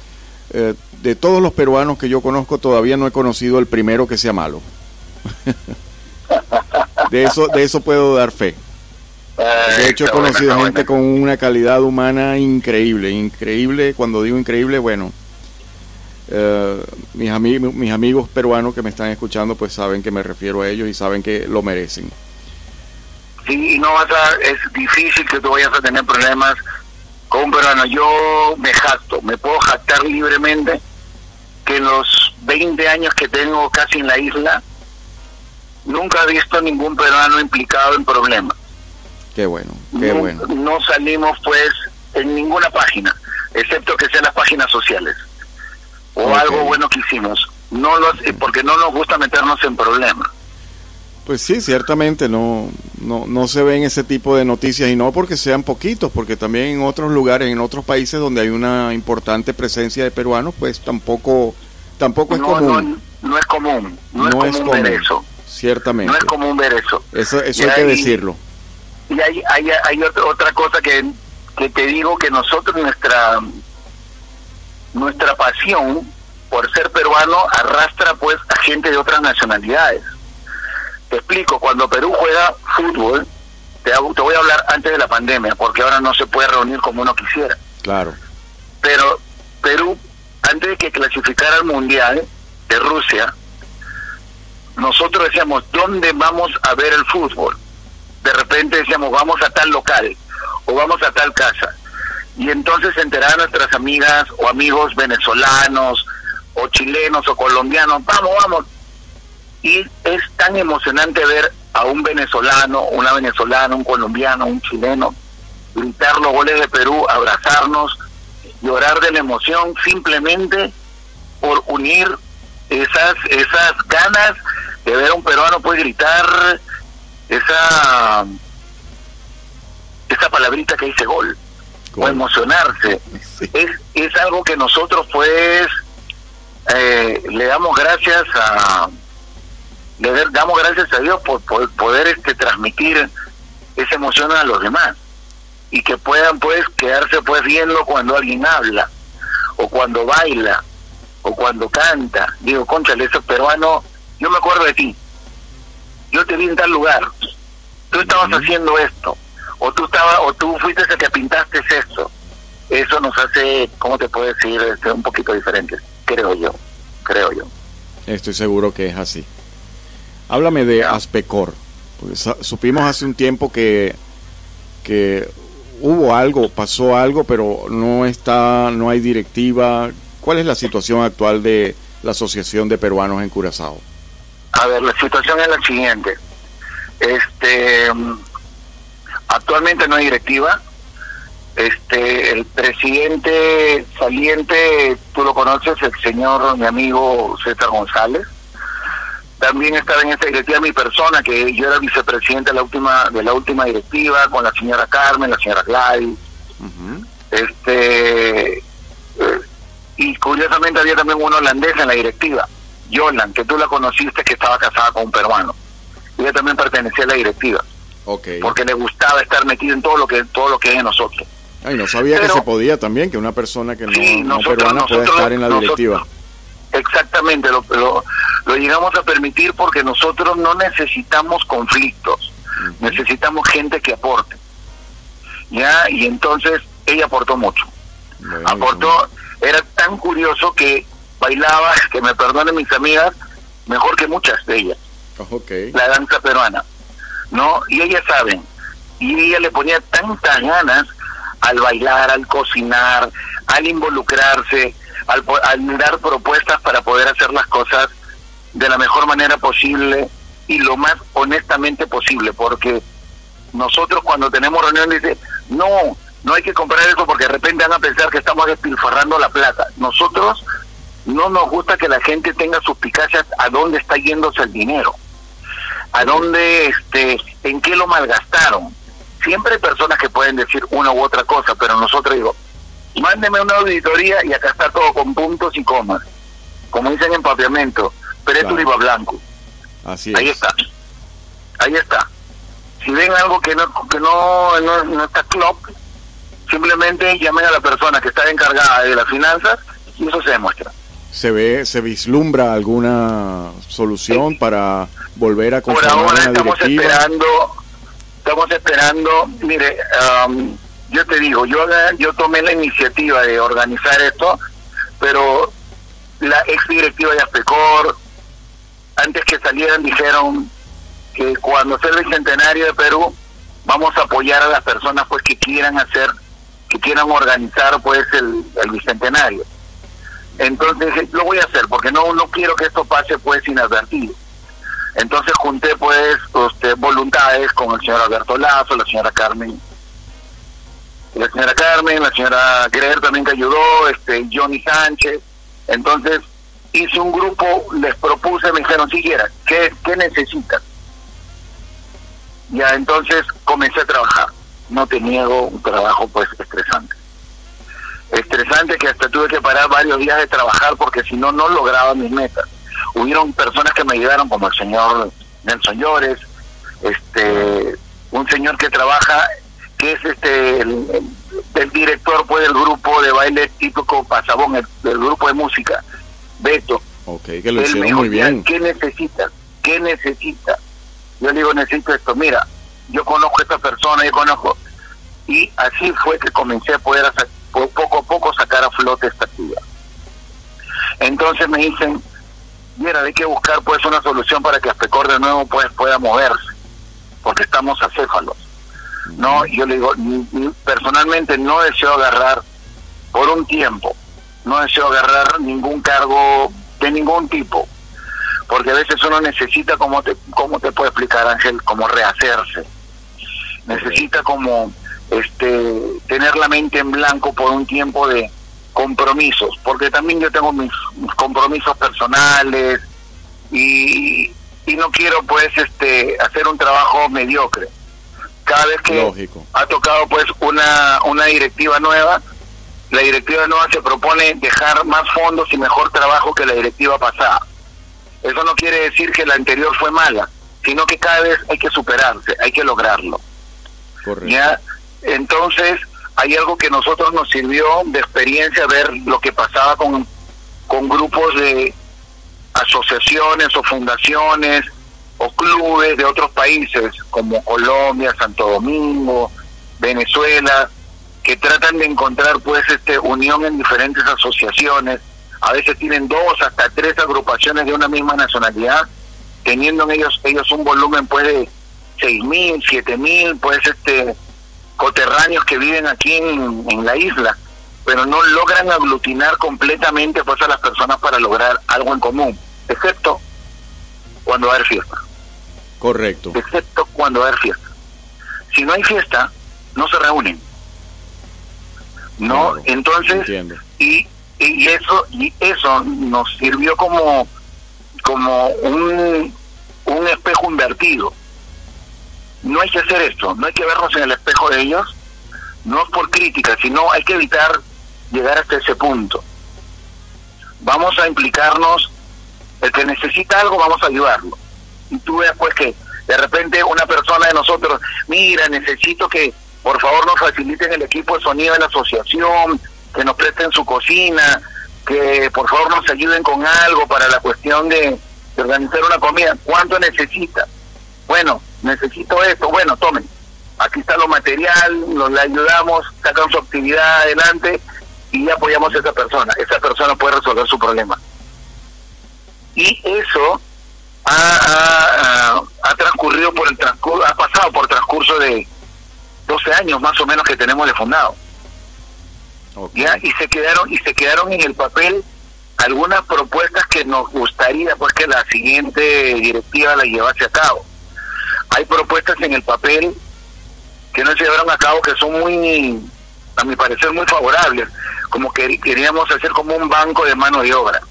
Eh, de todos los peruanos que yo conozco, todavía no he conocido el primero que sea malo. de eso, de eso puedo dar fe. De hecho, he conocido gente con una calidad humana increíble, increíble. Cuando digo increíble, bueno, eh, mis, amigos, mis amigos peruanos que me están escuchando, pues saben que me refiero a ellos y saben que lo merecen. Sí, y no vas a, es difícil que tú vayas a tener problemas con un peruano. Yo me jacto, me puedo jactar libremente que en los 20 años que tengo casi en la isla, nunca he visto ningún peruano implicado en problemas. Qué bueno, qué no, bueno. No salimos pues en ninguna página, excepto que sean las páginas sociales o algo bueno que hicimos. No los, porque no nos gusta meternos en problemas. Pues sí, ciertamente no, no, no se ven ese tipo de noticias y no porque sean poquitos, porque también en otros lugares, en otros países donde hay una importante presencia de peruanos, pues tampoco, tampoco es no, común. no, no es común, no, es común ver eso. Ciertamente. No es común ver eso. Eso, eso hay que decirlo. Y hay, hay, hay otra, cosa que, que te digo que nosotros nuestra nuestra pasión por ser peruano arrastra pues a gente de otras nacionalidades. Te explico, cuando Perú juega fútbol, te, te voy a hablar antes de la pandemia, porque ahora no se puede reunir como uno quisiera. Claro. Pero Perú, antes de que clasificara al Mundial de Rusia, nosotros decíamos, ¿dónde vamos a ver el fútbol? De repente decíamos, vamos a tal local o vamos a tal casa. Y entonces se enteraban nuestras amigas o amigos venezolanos o chilenos o colombianos, vamos, vamos. Y es tan emocionante ver a un venezolano, una venezolana, un colombiano, un chileno, gritar los goles de Perú, abrazarnos, llorar de la emoción simplemente por unir esas esas ganas de ver a un peruano pues gritar esa esa palabrita que dice gol o emocionarse. Sí. es es algo que nosotros pues eh, le damos gracias a le damos gracias a Dios por, por poder este transmitir esa emoción a los demás. Y que puedan pues quedarse pues viendo cuando alguien habla o cuando baila o cuando canta. Digo conchale ese peruano yo me acuerdo de ti yo te vi en tal lugar tú estabas haciendo esto o tú estabas o tú fuiste el que pintaste esto eso nos hace cómo te puedo decir este, un poquito diferentes creo yo creo yo Estoy seguro que es así. Háblame de Aspecor. Porque sa- supimos hace un tiempo que, que hubo algo, pasó algo, pero no está, no hay directiva. ¿Cuál es la situación actual de la Asociación de Peruanos en Curazao? A ver, la situación es la siguiente. Este, mm, actualmente no hay directiva. Este, el presidente saliente, tú lo conoces, el señor, mi amigo César González. También estaba en esta directiva mi persona, que yo era vicepresidente de la última de la última directiva con la señora Carmen, la señora Gladys. Este eh, y curiosamente había también un holandés en la directiva, Yolan, que tú la conociste que estaba casada con un peruano. Ella también pertenecía a la directiva, porque le gustaba estar metido en todo lo que todo lo que hay en nosotros. Ay, no sabía Pero- que se podía también, que una persona que no, Sí, no nosotros- peruana pueda estar en la nosotros- directiva. Exactamente, lo, lo, lo llegamos a permitir porque nosotros no necesitamos conflictos, necesitamos gente que aporte. ¿Ya? Y entonces ella aportó mucho. Bueno, aportó, era tan curioso que bailaba, que me perdonen mis amigas, mejor que muchas de ellas, la danza peruana, ¿no? Y ellas saben, y ella le ponía tantas ganas al bailar, al cocinar, al involucrarse, al, al dar propuestas para poder hacer las cosas de la mejor manera posible y lo más honestamente posible, porque nosotros cuando tenemos reuniones dice, no, no hay que comprar eso porque de repente van a pensar que estamos despilfarrando la plata. Nosotros no nos gusta que la gente tenga suspicacias a dónde está yéndose el dinero, a dónde, este, en qué lo malgastaron. Siempre hay personas que pueden decir una u otra cosa, pero nosotros digo, mándeme una auditoría y acá está todo con puntos y comas, como dicen en papiamento, pero Claro. es Uriba Blanco. Así es. Ahí está. Ahí está. Si ven algo que no que no, no, no está club, simplemente llamen a la persona que está encargada de las finanzas y eso se demuestra. ¿Se ve, se vislumbra alguna solución para volver a Por ahora estamos esperando, estamos esperando, mire, um, yo te digo, yo, yo tomé la iniciativa de organizar esto, pero la ex directiva de Aspecor, antes que salieran, dijeron que cuando sea el bicentenario de Perú, vamos a apoyar a las personas pues que quieran hacer, que quieran organizar pues el, el bicentenario. Entonces lo voy a hacer porque no no quiero que esto pase pues inadvertido. Entonces junté pues este, voluntades con el señor Alberto Lazo, la señora Carmen, la señora Carmen, la señora Greer también que ayudó, este Johnny Sánchez. Entonces hice un grupo, les propuse, me dijeron, siquiera, ¿qué, qué necesitan? Ya entonces comencé a trabajar. No te niego un trabajo pues estresante. Estresante que hasta tuve que parar varios días de trabajar porque si no, no lograba mis metas. Hubieron personas que me ayudaron como el señor Nelson Llores, este, un señor que trabaja, que es este el, director pues del grupo de baile típico Pasabón, el, del grupo de música, Beto. Ok, que lo hicieron muy bien. ¿Qué necesita? ¿Qué necesita? Yo le digo, necesito esto. Mira, yo conozco a esta persona, yo conozco. Y así fue que comencé a poder hacer, poco sacar a flote esta actividad. Entonces me dicen, mira, hay que buscar pues una solución para que Aspecor de nuevo pues, pueda moverse, porque estamos acéfalos. No, yo le digo, personalmente no deseo agarrar por un tiempo, no deseo agarrar ningún cargo de ningún tipo, porque a veces uno necesita, como te, como te puedo explicar Ángel, como rehacerse, necesita como este tener la mente en blanco por un tiempo de compromisos, porque también yo tengo mis, compromisos personales y, y no quiero pues este hacer un trabajo mediocre. Cada vez que ha tocado pues una, una directiva nueva, la directiva nueva se propone dejar más fondos y mejor trabajo que la directiva pasada. Eso no quiere decir que la anterior fue mala, sino que cada vez hay que superarse, hay que lograrlo. ¿Ya? Entonces, hay algo que nosotros nos sirvió de experiencia ver lo que pasaba con, con grupos de asociaciones o fundaciones o clubes de otros países como Colombia, Santo Domingo, Venezuela, que tratan de encontrar pues este unión en diferentes asociaciones. A veces tienen dos hasta tres agrupaciones de una misma nacionalidad, teniendo en ellos ellos un volumen pues de seis mil, siete mil, pues este coterráneos que viven aquí en, la isla, pero no logran aglutinar completamente pues a las personas para lograr algo en común, excepto cuando va a haber fiesta. Correcto. Excepto cuando va a haber fiesta. Si no hay fiesta, no se reúnen. No, entonces, y y eso y eso nos sirvió como como un, un espejo invertido no hay que hacer esto no hay que vernos en el espejo de ellos no es por crítica sino hay que evitar llegar hasta ese punto vamos a implicarnos el que necesita algo vamos a ayudarlo y tú veas pues que de repente una persona de nosotros mira necesito que por favor nos faciliten el equipo de sonido de la asociación que nos presten su cocina, que por favor nos ayuden con algo para la cuestión de, organizar una comida. ¿Cuánto necesita? Bueno, necesito esto. Bueno, tomen. Aquí está lo material, nos le ayudamos, sacan su actividad adelante y apoyamos a esa persona. Esa persona puede resolver su problema. Y eso ha, ha transcurrido por el transcurso, ha pasado por transcurso de 12 años más o menos que tenemos de fundado ya y se quedaron y se quedaron en el papel algunas propuestas que nos gustaría pues que la siguiente directiva la llevase a cabo hay propuestas en el papel que no se llevaron a cabo que son muy a mi parecer muy favorables como que queríamos hacer como un banco de mano de obra.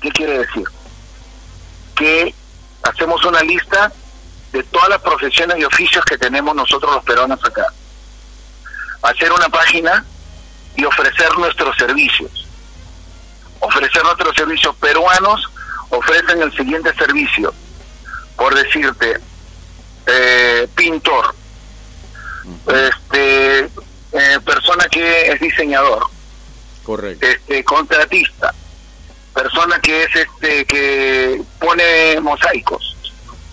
Qué quiere decir que hacemos una lista de todas las profesiones y oficios que tenemos nosotros los peruanos acá. Hacer una página y ofrecer nuestros servicios. Ofrecer nuestros servicios. Peruanos ofrecen el siguiente servicio, por decirte, eh, pintor, este eh, persona que es diseñador, Correcto. este contratista, persona que es este que pone mosaicos,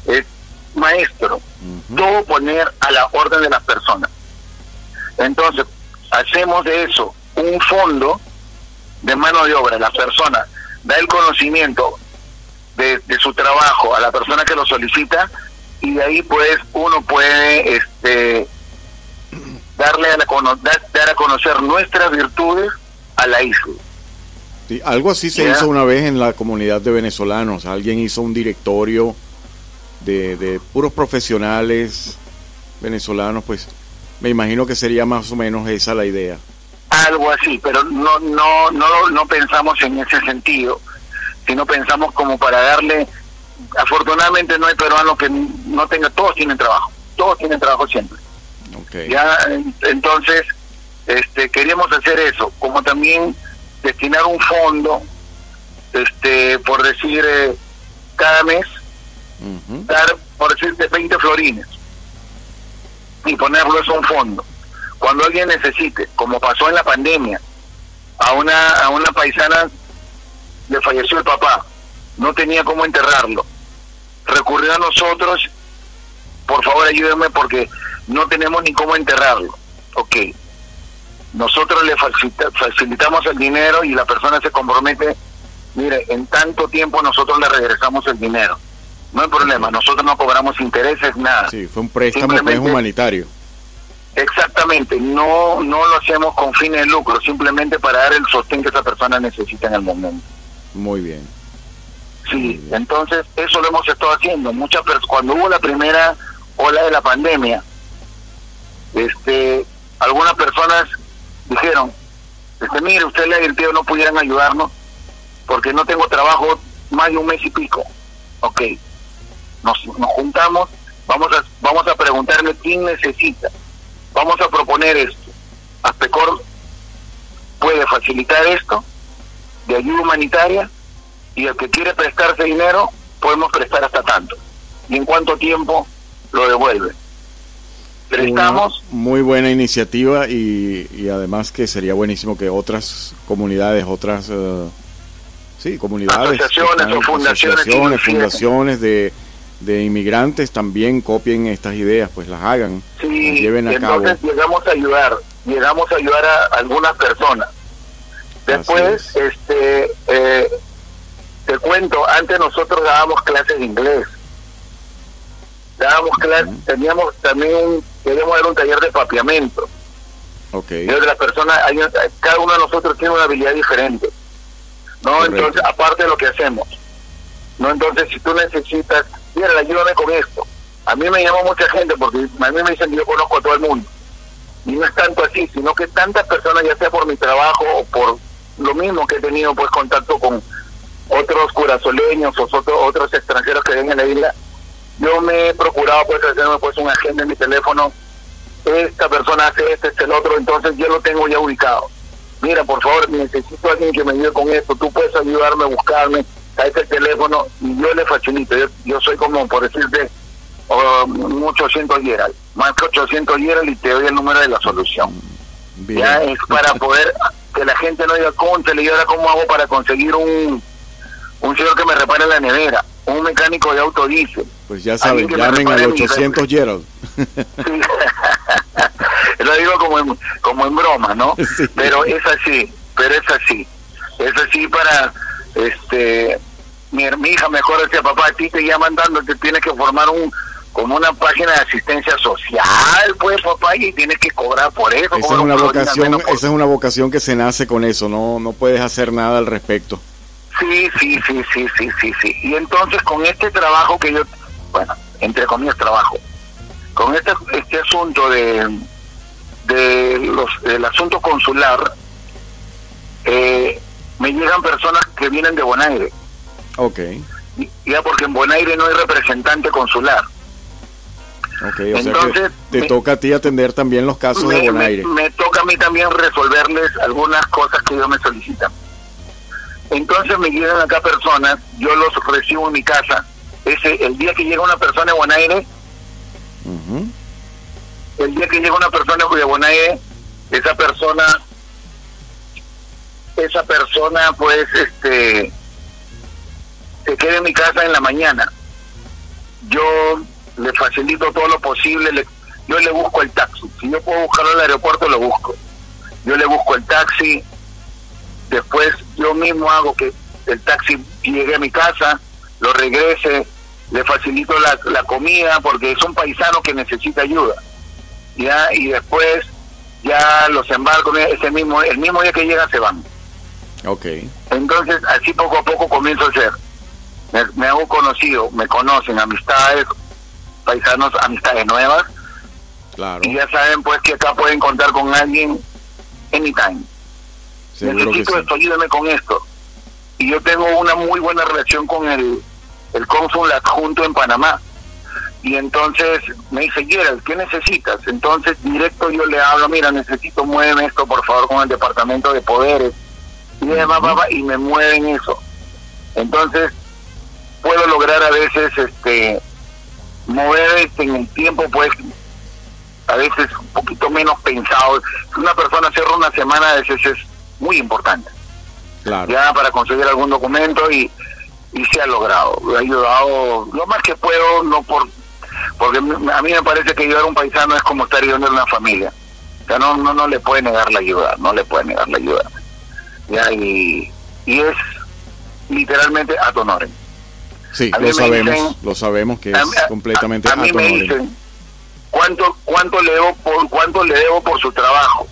es maestro, todo poner a la orden de las personas. Entonces, hacemos de eso un fondo de mano de obra, la persona da el conocimiento de, de su trabajo a la persona que lo solicita y de ahí pues uno puede este darle a la, dar, dar a conocer nuestras virtudes a la isla. Sí, algo así se Ya. hizo una vez en la comunidad de venezolanos. Alguien hizo un directorio de, de puros profesionales venezolanos, pues me imagino que sería más o menos esa la idea. algo así, pero no no no no pensamos en ese sentido, sino pensamos como para darle afortunadamente no hay peruano que no tenga todos tienen trabajo, todos tienen trabajo siempre. Ya en- entonces este queríamos hacer eso, como también destinar un fondo este por decir eh, cada mes dar, por decirte, 20 florines y ponerlo eso a un fondo. Cuando alguien necesite, como pasó en la pandemia, a una, a una paisana le falleció el papá, no tenía cómo enterrarlo, recurrió a nosotros, por favor ayúdenme porque no tenemos ni cómo enterrarlo. Ok, nosotros le facilita- facilitamos el dinero y la persona se compromete, mire, en tanto tiempo nosotros le regresamos el dinero. No hay problema, nosotros no cobramos intereses, nada. Sí, fue un préstamo pues, Simplemente- humanitario. Exactamente, no no lo hacemos con fines de lucro, simplemente para dar el sostén que esa persona necesita en el momento. Muy bien. Sí, entonces eso lo hemos estado haciendo. Muchas cuando hubo la primera ola de la pandemia, este, algunas personas dijeron, este, mire, usted le advirtió no pudieran ayudarnos porque no tengo trabajo más de un mes y pico. Ok, nos, nos juntamos, vamos a vamos a preguntarle quién necesita, vamos a proponer esto. Aspecor puede facilitar esto de ayuda humanitaria y el que quiere prestarse dinero podemos prestar hasta tanto. Y en cuánto tiempo lo devuelve prestamos. Una muy buena iniciativa y, y además que sería buenísimo que otras comunidades, otras eh, sí, comunidades, Asociaciones están- o fundaciones asociaciones, fundaciones de, de inmigrantes también copien estas ideas, pues las hagan, las sí lleven a cabo. entonces llegamos a ayudar llegamos a ayudar a algunas personas. Después este eh, te cuento antes nosotros dábamos clases de inglés dábamos clases teníamos también queríamos dar un taller de papiamento Ok, y de las personas, hay, cada uno de nosotros tiene una habilidad diferente. ¿No? Correcto. Entonces, aparte de lo que hacemos. ¿No? Entonces, si tú necesitas, mira, ayúdame con esto. A mí me llamó mucha gente porque a mí me dicen que yo conozco a todo el mundo. Y no es tanto así, sino que tantas personas, ya sea por mi trabajo o por lo mismo que he tenido pues contacto con otros curazoleños o otros, otros extranjeros que ven en la isla, yo me he procurado pues hacerme pues una agenda en mi teléfono esta persona hace este, este, el otro, entonces yo lo tengo ya ubicado. Mira, por favor, necesito a alguien que me ayude con esto, tú puedes ayudarme a buscarme a este teléfono y yo le facilito. Yo, yo soy como, por decirte, um, un 800 Gerald, más que 800 Gerald y te doy el número de la solución. bien. Ya es para poder que la gente no diga, conte, y ahora cómo hago para conseguir un, un señor que me repare la nevera, un mecánico de auto diésel. Pues ya saben, me llamen al repare mi 800 Gerald. Sí. lo digo como en, como en broma, ¿no? Sí. Pero es así, pero es así. Es así para, este, mi, mi hija mejor decía, papá, a ti te llaman dando, te tienes que formar un como una página de asistencia social, pues papá, y tienes que cobrar por eso. Esa es una vocación, por- esa es una vocación que se nace con eso, no, no puedes hacer nada al respecto. Sí, sí, sí, sí, sí, sí, sí. Y entonces con este trabajo que yo, bueno, entre comillas trabajo, con este, este asunto de, de los, del asunto consular, eh, me llegan personas que vienen de Bonaire, Ok, ya porque en Bonaire no hay representante consular. ok, o sea Entonces, que te me- toca a ti atender también los casos de me, me, Bonaire. me toca a mí también resolverles algunas cosas que ellos me solicitan. Entonces me llegan acá personas, yo los recibo en mi casa. Ese, el día que llega una persona de Ujú. el día que llega una persona de Bonaire, esa persona, esa persona pues este se quede en mi casa en la mañana. Yo le facilito todo lo posible, le, yo le busco el taxi. Si yo puedo buscarlo al aeropuerto, lo busco. Yo le busco el taxi, después yo mismo hago que el taxi llegue a mi casa, lo regrese, le facilito la, la comida porque es un paisano que necesita ayuda. Ya, y después ya los embarco ese mismo, el mismo día que llega se van. Ok. Entonces, así poco a poco comienzo a. Me, me hago conocido, me conocen, amistades, paisanos, amistades nuevas. Claro. Y ya saben pues que acá pueden contar con alguien anytime. Seguro que Necesito sí. esto, ayúdame con esto. Y yo tengo una muy buena relación con el, el cónsul adjunto en Panamá. Y entonces me dice, Gerald, ¿qué necesitas? Entonces directo yo le hablo, mira, necesito, muéveme esto por favor con el departamento de poderes. Y demás, va, y me mueven eso. Entonces puedo lograr a veces este mover este, en el tiempo pues a veces un poquito menos pensado. Si una persona cierra una semana a veces es muy importante Claro. ya para conseguir algún documento y, y se ha logrado. He ayudado lo más que puedo, no por porque a mí me parece que ayudar a un paisano es como estar ayudando a una familia. O sea, no, no, no le puede negar la ayuda, no le puede negar la ayuda. Ya, y, y es literalmente ad honorem. Sí, lo sabemos, dicen- lo sabemos que es a- completamente a, a mí ad me dicen cuánto cuánto le debo por cuánto le debo por su trabajo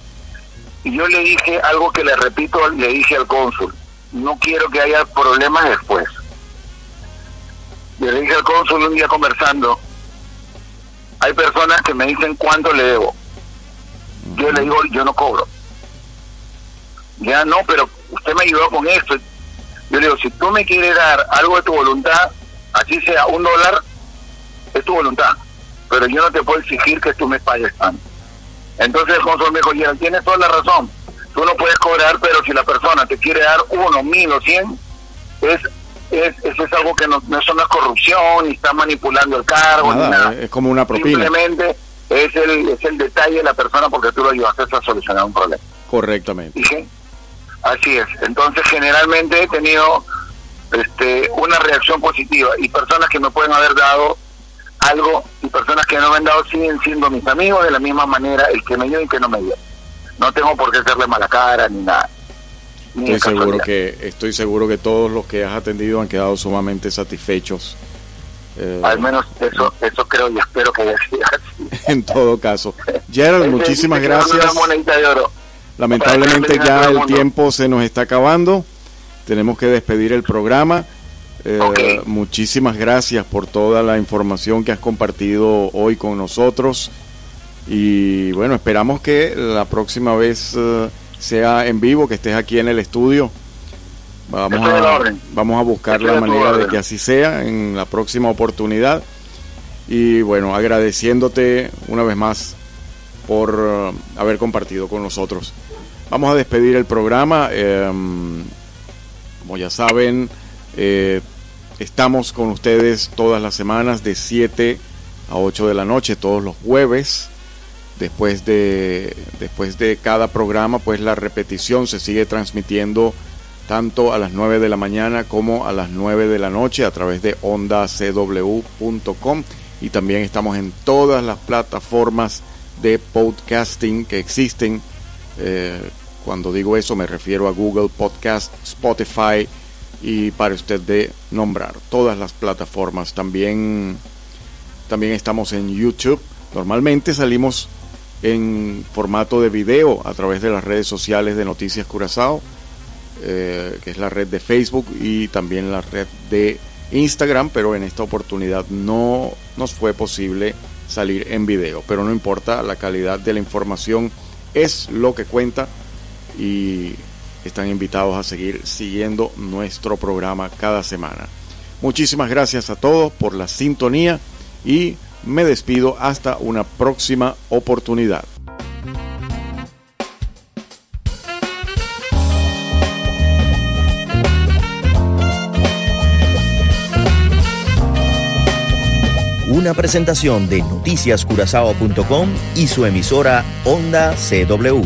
y yo le dije algo que le repito le dije al cónsul no quiero que haya problemas después. Le dije al cónsul un día conversando hay personas que me dicen cuánto le debo. Yo le digo yo no cobro. Ya no pero usted me ayudó con esto. Yo le digo si tú me quieres dar algo de tu voluntad así sea un dólar es tu voluntad, pero yo no te puedo exigir que tú me pagues tanto. Entonces el cónsul me dijo, "Gerald, tienes toda la razón, tú no puedes cobrar, pero si la persona te quiere dar uno, mil o cien, es, es, eso es algo que no, no, es corrupción, ni está manipulando el cargo, ni Nada, nada. es como una propina. Simplemente es el, es el detalle de la persona porque tú lo ayudaste a solucionar un problema. Correctamente. Dije, así es. Entonces, generalmente he tenido este, una reacción positiva y personas que me pueden haber dado algo y personas que no me han dado siguen siendo mis amigos de la misma manera, el que me dio y el que no me dio. No tengo por qué hacerle mala cara ni nada. Ni Estoy seguro que estoy seguro que todos los que has atendido han quedado sumamente satisfechos. Eh, Al menos eso eso creo y espero que haya sido así. en todo caso. Gerald, muchísimas gracias. Una monedita de oro. Lamentablemente ya el el mundo. tiempo se nos está acabando. Tenemos que despedir el programa. Eh. Muchísimas gracias por toda la información que has compartido hoy con nosotros. Y bueno, esperamos que la próxima vez eh, sea en vivo, que estés aquí en el estudio. Vamos Estoy a orden. vamos a buscar Estoy la manera de que así sea en la próxima oportunidad. Y bueno, agradeciéndote una vez más por eh, haber compartido con nosotros. Vamos a despedir el programa. eh, como ya saben, eh, estamos con ustedes todas las semanas de 7 a 8 de la noche, todos los jueves. Después de, después de cada programa, pues la repetición se sigue transmitiendo tanto a las 9 de la mañana como a las 9 de la noche a través de ondacw.com y también estamos en todas las plataformas de podcasting que existen. Eh, cuando digo eso me refiero a Google Podcast, Spotify y para usted de nombrar todas las plataformas. También, también estamos en YouTube. Normalmente salimos en formato de video a través de las redes sociales de Noticias Curazao, eh, que es la red de Facebook y también la red de Instagram, pero en esta oportunidad no nos fue posible salir en video. Pero no importa, la calidad de la información es lo que cuenta y están invitados a seguir siguiendo nuestro programa cada semana. Muchísimas gracias a todos por la sintonía y me despido hasta una próxima oportunidad. Una presentación de noticiascurazao.com y su emisora Onda CW.